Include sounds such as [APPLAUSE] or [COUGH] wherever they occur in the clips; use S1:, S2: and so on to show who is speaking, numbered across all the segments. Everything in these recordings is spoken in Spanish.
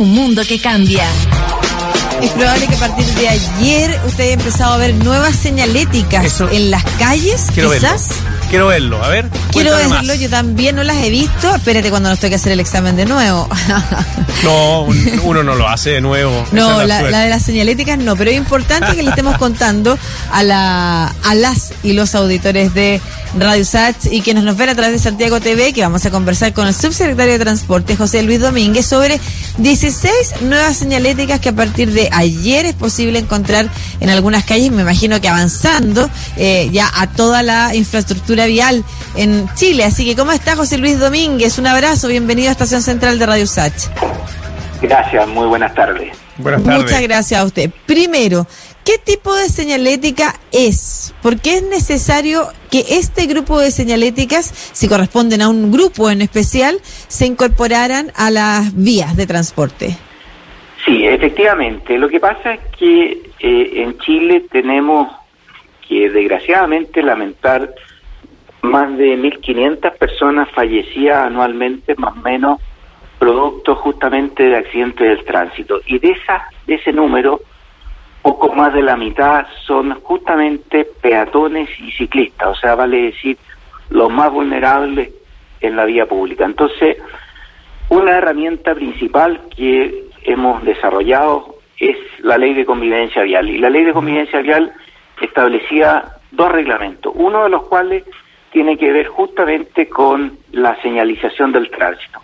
S1: Un mundo que cambia.
S2: Es probable que a partir de ayer usted haya empezado a ver nuevas señaléticas
S3: Eso-
S2: en las calles, quizás.
S3: verlo. Quiero verlo. A ver.
S2: Quiero verlo,
S3: más.
S2: yo también no las he visto. Espérate cuando nos toque hacer el examen de nuevo. [LAUGHS]
S3: No, un- uno no lo hace de nuevo.
S2: No,
S3: es
S2: la, de las señaléticas no, pero es importante que le estemos contando a, la, a las y los auditores de Radio Sats y quienes nos ven a través de Santiago TV, que vamos a conversar con el subsecretario de Transporte, José Luis Domínguez, sobre 16 nuevas señaléticas que a partir de ayer es posible encontrar en algunas calles, me imagino que avanzando eh, ya a toda la infraestructura vial en Chile. Así que, ¿cómo está José Luis Domínguez? Un abrazo, bienvenido a Estación Central de Radio Sats.
S4: Gracias, muy buenas tardes.
S3: Buenas tardes.
S2: Muchas gracias a usted. Primero, ¿qué tipo de señalética es? ¿Por qué es necesario que este grupo de señaléticas, si corresponden a un grupo en especial, se incorporaran a las vías de transporte?
S4: Sí, efectivamente. Lo que pasa es que eh, en Chile tenemos que desgraciadamente lamentar más de 1.500 personas fallecidas anualmente, más o menos, producto justamente de accidentes del tránsito. Y de, esa, de ese número, poco más de la mitad son justamente peatones y ciclistas, o sea, vale decir, los más vulnerables en la vía pública. Entonces, una herramienta principal que hemos desarrollado es la ley de convivencia vial. Y la ley de convivencia vial establecía dos reglamentos, uno de los cuales tiene que ver justamente con la señalización del tránsito.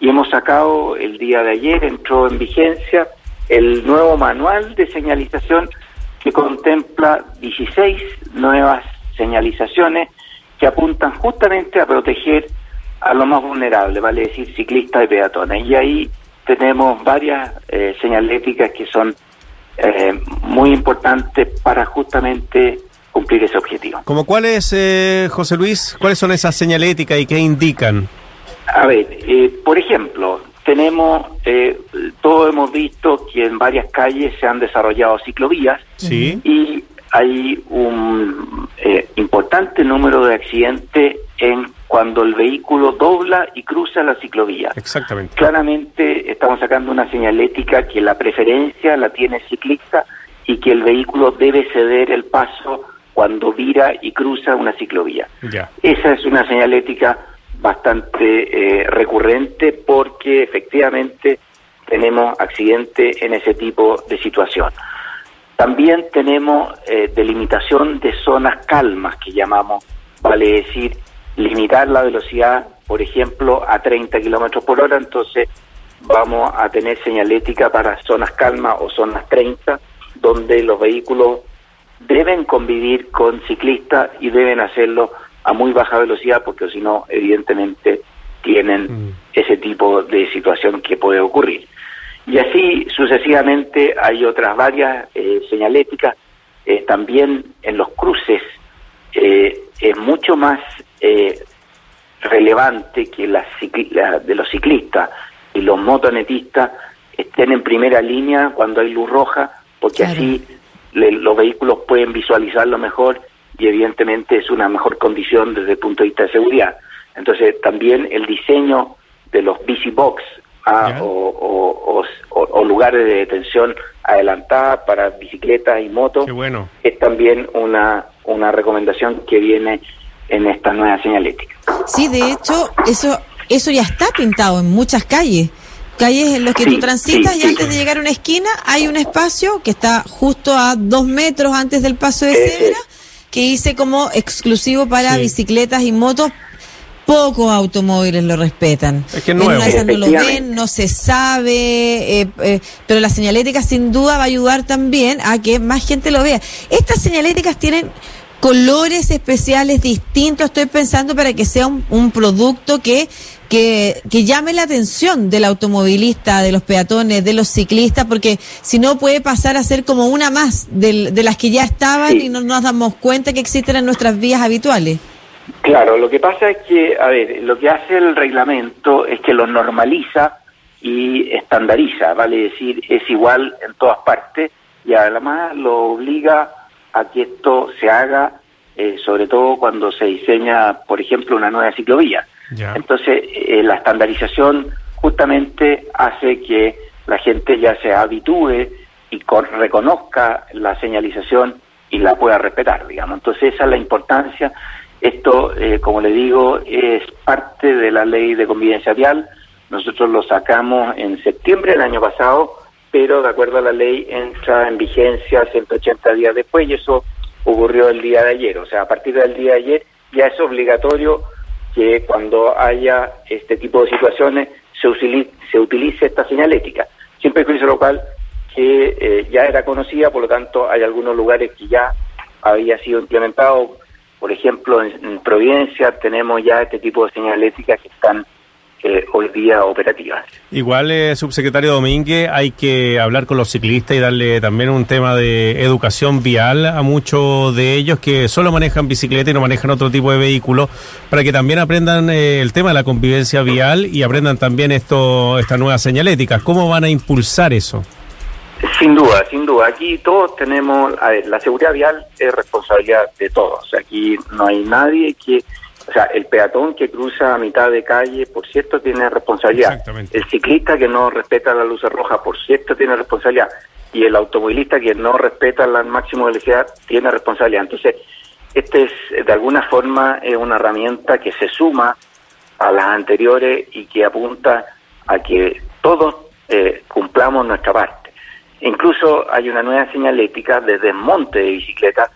S4: Y hemos sacado el día de ayer, entró en vigencia el nuevo manual de señalización que contempla 16 nuevas señalizaciones que apuntan justamente a proteger a los más vulnerables, vale decir ciclistas y peatones. Y ahí tenemos varias eh, señaléticas que son eh, muy importantes para justamente cumplir ese objetivo.
S3: ¿Como cuáles, eh, José Luis? ¿Cuáles son esas señaléticas y qué indican?
S4: A ver, eh, por ejemplo, tenemos, eh, todos hemos visto que en varias calles se han desarrollado ciclovías
S3: Sí.
S4: y hay un eh, importante número de accidentes en cuando el vehículo dobla y cruza la ciclovía.
S3: Exactamente.
S4: Claramente estamos sacando una señalética que la preferencia la tiene el ciclista y que el vehículo debe ceder el paso cuando vira y cruza una ciclovía. Esa es una señalética bastante eh, recurrente porque efectivamente tenemos accidentes en ese tipo de situación. También tenemos eh, delimitación de zonas calmas que llamamos, vale decir, limitar la velocidad, por ejemplo, a 30 kilómetros por hora, entonces vamos a tener señalética para zonas calmas o zonas 30, donde los vehículos deben convivir con ciclistas y deben hacerlo a muy baja velocidad porque si no, evidentemente, tienen
S3: Mm.
S4: ese tipo de situación que puede ocurrir. Y así sucesivamente hay otras varias eh, señaléticas. Eh, también en los cruces eh, es mucho más eh, relevante que las cicli- la- de los ciclistas y los motonetistas estén en primera línea cuando hay luz roja, porque
S2: Claro.
S4: así le- los vehículos pueden visualizarlo mejor y evidentemente es una mejor condición desde el punto de vista de seguridad. Entonces también el diseño de los bici box ah, o, o- o- o- o lugares de detención adelantada para bicicletas y motos
S3: bueno.
S4: es también una, una recomendación que viene en esta nueva señalética.
S2: Sí, de hecho, eso, eso ya está pintado en muchas calles. Calles en las que
S4: Sí,
S2: tú transitas
S4: sí,
S2: y
S4: sí.
S2: antes de llegar a una esquina hay un espacio que está justo a dos metros antes del paso de
S4: Ese
S2: cebra que hice como exclusivo para
S3: Sí.
S2: bicicletas y motos. Pocos automóviles lo respetan.
S3: Es que es
S2: En
S3: nuevo.
S2: una no lo ven, no se sabe, eh, eh, pero la señalética sin duda va a ayudar también a que más gente lo vea. Estas señaléticas tienen colores especiales distintos, estoy pensando para que sea un, un producto que, que, que llame la atención del automovilista, de los peatones, de los ciclistas, porque si no puede pasar a ser como una más del- de las que ya estaban
S4: Sí.
S2: y no nos damos cuenta que existen en nuestras vías habituales.
S4: Claro, lo que pasa es que, a ver, lo que hace el reglamento es que lo normaliza y estandariza, vale decir, es igual en todas partes y además lo obliga a que esto se haga, eh, sobre todo cuando se diseña, por ejemplo, una nueva ciclovía. Entonces, eh, la estandarización justamente hace que la gente ya se habitúe y reconozca la señalización y la pueda respetar, digamos. Entonces esa es la importancia. Esto, eh, como le digo, es parte de la ley de convivencia vial. Nosotros lo sacamos en septiembre del año pasado, pero de acuerdo a la ley entra en vigencia 180 días después y eso ocurrió el día de ayer. O sea, a partir del día de ayer ya es obligatorio que cuando haya este tipo de situaciones se utilice, se utilice esta señalética. Siempre juicio local que eh, ya era conocida, por lo tanto hay algunos lugares que ya había sido implementado. Por ejemplo, en, Providencia tenemos ya este tipo de señaléticas que están eh, hoy día operativas.
S3: Igual, eh, subsecretario Domínguez, hay que hablar con los ciclistas y darle también un tema de educación vial a muchos de ellos que solo manejan bicicleta y no manejan otro tipo de vehículo, para que también aprendan eh, el tema de la convivencia vial y aprendan también esto, estas nuevas señaléticas. ¿Cómo van a impulsar eso?
S4: Sin duda, sin duda. Aquí todos tenemos, a ver, la seguridad vial es responsabilidad de todos. Aquí no hay nadie que o sea, el peatón que cruza a mitad de calle, por cierto, tiene responsabilidad. El ciclista que no respeta la luz roja, por cierto, tiene responsabilidad. Y el automovilista que no respeta la máxima velocidad, tiene responsabilidad. Entonces, este es, de alguna forma, es una herramienta que se suma a las anteriores y que apunta a que todos eh, cumplamos nuestra parte. Incluso hay una nueva señalética de desmonte de bicicletas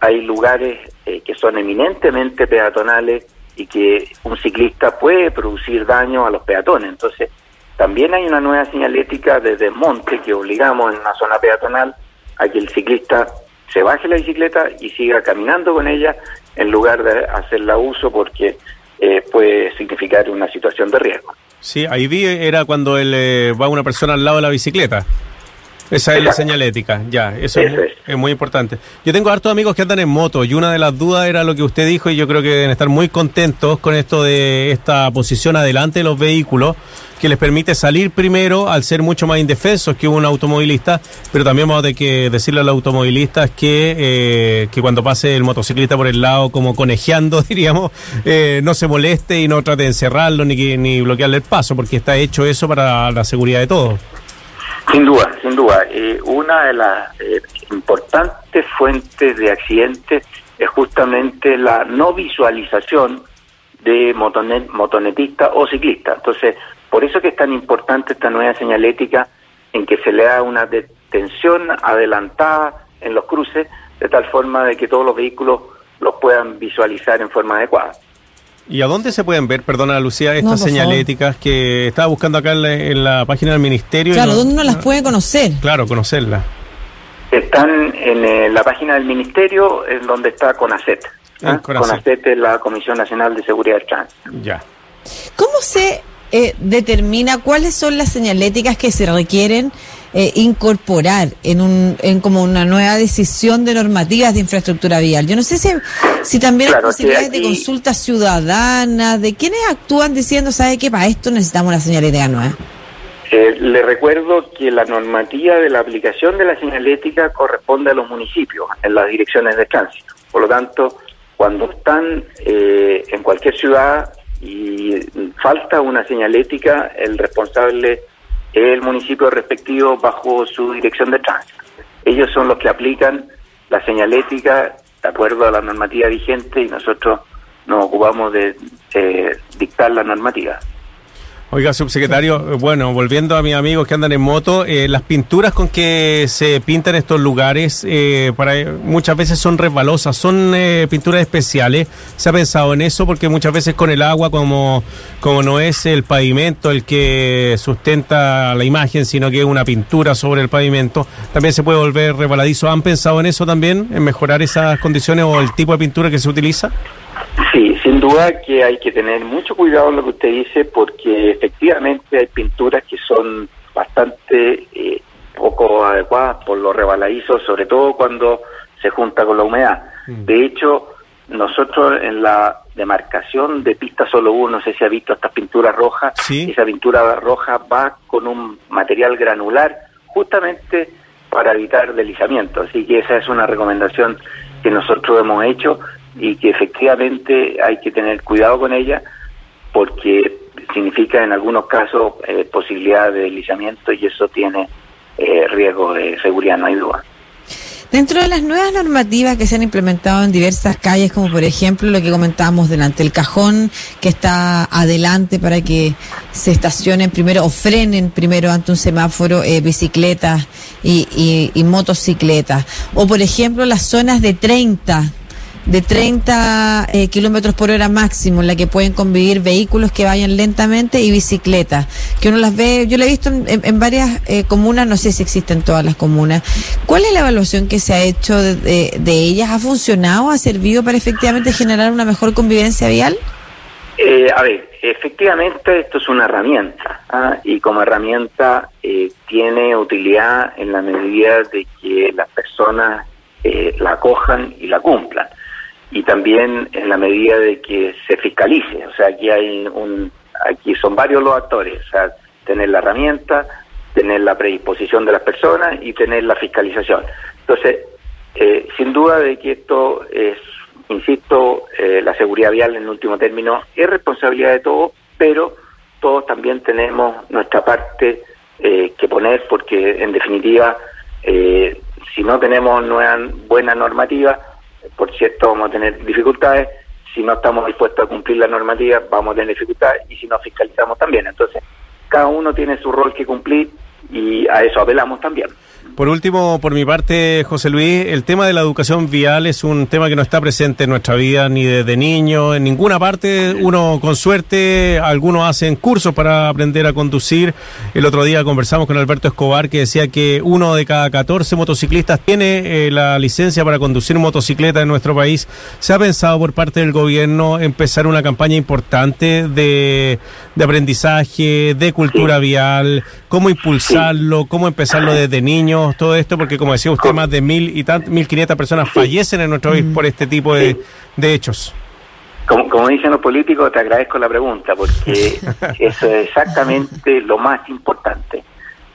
S4: hay lugares eh, que son eminentemente peatonales y que un ciclista puede producir daño a los peatones. Entonces, también hay una nueva señalética de desmonte que obligamos en una zona peatonal a que el ciclista se baje la bicicleta y siga caminando con ella en lugar de hacerla uso porque eh, puede significar una situación de riesgo.
S3: Sí, ahí vi, era cuando eh, va una persona al lado de la bicicleta. Esa es la señalética, ya, eso, es, muy, importante. Yo tengo hartos amigos que andan en moto y una de las dudas era lo que usted dijo y yo creo que deben estar muy contentos con esto de esta posición adelante de los vehículos que les permite salir primero al ser mucho más indefensos que un automovilista, pero también vamos a tener que decirle a los automovilistas que, eh, que cuando pase el motociclista por el lado como conejeando, [LAUGHS] diríamos, eh, no se moleste y no trate de encerrarlo ni, ni bloquearle el paso, porque está hecho eso para la seguridad de todos.
S4: Sin duda, sin duda. Eh, una de las eh, importantes fuentes de accidentes es justamente la no visualización de motonetista o ciclista. Entonces, por eso que es tan importante esta nueva señalética en que se le da una detención adelantada en los cruces, de tal forma de que todos los vehículos los puedan visualizar en forma adecuada.
S3: ¿Y a dónde se pueden ver, perdona Lucía, estas señaléticas que estaba buscando acá en la, página del ministerio?
S2: Claro, ¿dónde uno las puede conocer?
S3: Claro, conocerlas.
S4: Están en eh, la página del ministerio, en donde está CONACET. ¿ah? CONACET es la Comisión Nacional de Seguridad del Tránsito.
S3: Ya.
S2: ¿Cómo se eh, determina cuáles son las señaléticas que se requieren eh, incorporar en, un, en como una nueva decisión de normativas de infraestructura vial. Yo no sé si, si también hay posibilidades de consulta ciudadana, de quienes actúan diciendo, ¿sabe qué? Para esto necesitamos la señalética nueva.
S4: Eh, le recuerdo que la normativa de la aplicación de la señalética corresponde a los municipios en las direcciones de tránsito. Por lo tanto, cuando están eh, en cualquier ciudad y falta una señalética, el responsable el municipio respectivo bajo su dirección de tránsito. Ellos son los que aplican la señalética de acuerdo a la normativa vigente y nosotros nos ocupamos de dictar la normativa.
S3: Oiga, subsecretario, bueno, volviendo a mis amigos que andan en moto, eh, las pinturas con que se pintan estos lugares eh, para muchas veces son resbalosas, son eh, pinturas especiales. ¿Se ha pensado en eso? Porque muchas veces con el agua, como, como no es el pavimento el que sustenta la imagen, sino que es una pintura sobre el pavimento, también se puede volver resbaladizo. ¿Han pensado en eso también, en mejorar esas condiciones o el tipo de pintura que se utiliza?
S4: Sí, duda que hay que tener mucho cuidado en lo que usted dice porque efectivamente hay pinturas que son bastante eh, poco adecuadas por los rebaladizos, sobre todo cuando se junta con la humedad. Mm. De hecho, nosotros en la demarcación de pista solo uno, no sé si ha visto estas pinturas rojas, esa pintura roja va con un material granular justamente para evitar deslizamiento. Así que esa es una recomendación que nosotros hemos hecho y que efectivamente hay que tener cuidado con ella porque significa en algunos casos eh, posibilidad de deslizamiento y eso tiene eh, riesgo de seguridad, no hay duda.
S2: Dentro de las nuevas normativas que se han implementado en diversas calles, como por ejemplo lo que comentábamos delante, el cajón que está adelante para que se estacionen primero o frenen primero ante un semáforo eh, bicicletas y, y, y motocicletas, o por ejemplo las zonas de 30 de 30 eh, kilómetros por hora máximo, en la que pueden convivir vehículos que vayan lentamente y bicicletas, que uno las ve, yo lo he visto en, varias eh, comunas, no sé si existen todas las comunas. ¿Cuál es la evaluación que se ha hecho de, ellas? ¿Ha funcionado? ¿Ha servido para efectivamente generar una mejor convivencia vial?
S4: Eh, a ver, efectivamente esto es una herramienta ¿ah? y como herramienta tiene utilidad en la medida de que las personas la cojan y la cumplan y también en la medida de que se fiscalice. O sea, aquí hay un, aquí son varios los actores, o sea, tener la herramienta, tener la predisposición de las personas y tener la fiscalización. Entonces, eh, sin duda de que esto es, insisto, eh, la seguridad vial en último término es responsabilidad de todos, pero todos también tenemos nuestra parte eh, que poner porque en definitiva, si no tenemos nueva, buena normativa, por cierto, vamos a tener dificultades. Si no estamos dispuestos a cumplir la normativa, vamos a tener dificultades. Y si no fiscalizamos también. Entonces, cada uno tiene su rol que cumplir y a eso apelamos también.
S3: Por último, por mi parte, José Luis, el tema de la educación vial es un tema que no está presente en nuestra vida ni desde niño, en ninguna parte. Uno, con suerte, algunos hacen cursos para aprender a conducir. El otro día conversamos con Alberto Escobar que decía que uno de cada 14 motociclistas tiene eh, la licencia para conducir motocicleta en nuestro país. ¿Se ha pensado por parte del gobierno empezar una campaña importante de, de aprendizaje, de cultura vial? ¿Cómo impulsarlo? ¿Cómo empezarlo desde niños? Todo esto? Porque como decía usted, más de mil y mil quinientas personas fallecen en nuestro país por este tipo de, hechos.
S4: Como, como, dicen los políticos, te agradezco la pregunta, porque [LAUGHS] eso es exactamente lo más importante,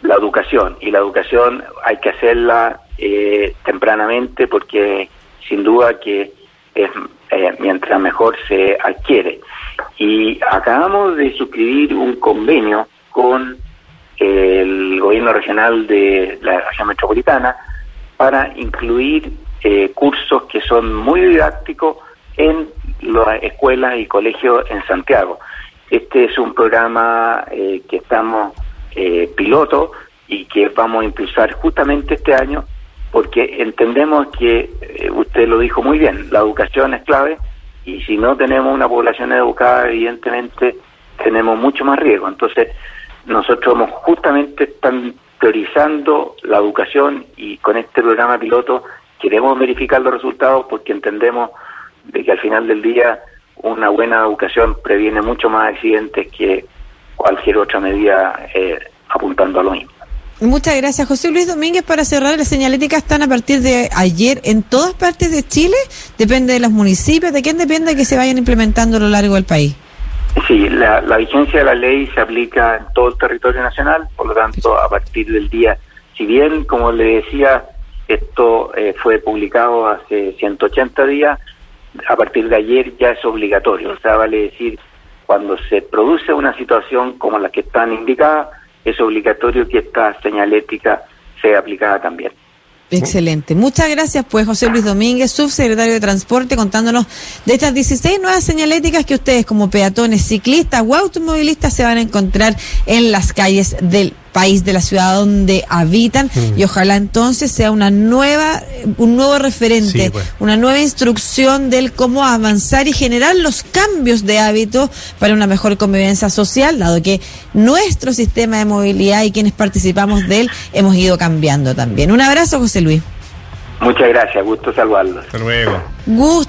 S4: la educación. Y la educación hay que hacerla eh, tempranamente porque sin duda que es eh, mientras mejor se adquiere. Y acabamos de suscribir un convenio con el gobierno regional de la región metropolitana para incluir eh, cursos que son muy didácticos en las escuelas y colegios en Santiago. Este es un programa eh, que estamos eh, piloto y que vamos a impulsar justamente este año porque entendemos que, usted lo dijo muy bien, la educación es clave y si no tenemos una población educada, evidentemente tenemos mucho más riesgo. Entonces, nosotros justamente están priorizando la educación y con este programa piloto queremos verificar los resultados porque entendemos de que al final del día una buena educación previene mucho más accidentes que cualquier otra medida eh, apuntando a lo mismo.
S2: Muchas gracias, José Luis Domínguez. Para cerrar, las señaléticas están a partir de ayer en todas partes de Chile. Depende de los municipios. ¿De quién depende que se vayan implementando a lo largo del país?
S4: Sí, la, vigencia de la ley se aplica en todo el territorio nacional, por lo tanto, a partir del día, si bien, como le decía, esto eh, fue publicado hace 180 días, a partir de ayer ya es obligatorio, o sea, vale decir, cuando se produce una situación como la que están indicadas, es obligatorio que esta señalética sea aplicada también.
S2: Excelente. Muchas gracias, pues, José Luis Domínguez, subsecretario de Transporte, contándonos de estas 16 nuevas señaléticas que ustedes, como peatones, ciclistas o automovilistas, se van a encontrar en las calles del país, de la ciudad donde habitan mm. y ojalá entonces sea una nueva, un nuevo referente, pues. una nueva instrucción del cómo avanzar y generar los cambios de hábito para una mejor convivencia social, dado que nuestro sistema de movilidad y quienes participamos de él hemos ido cambiando también. Un abrazo, José Luis.
S4: Muchas gracias, gusto saludarlos.
S3: Hasta luego.
S2: Gusto.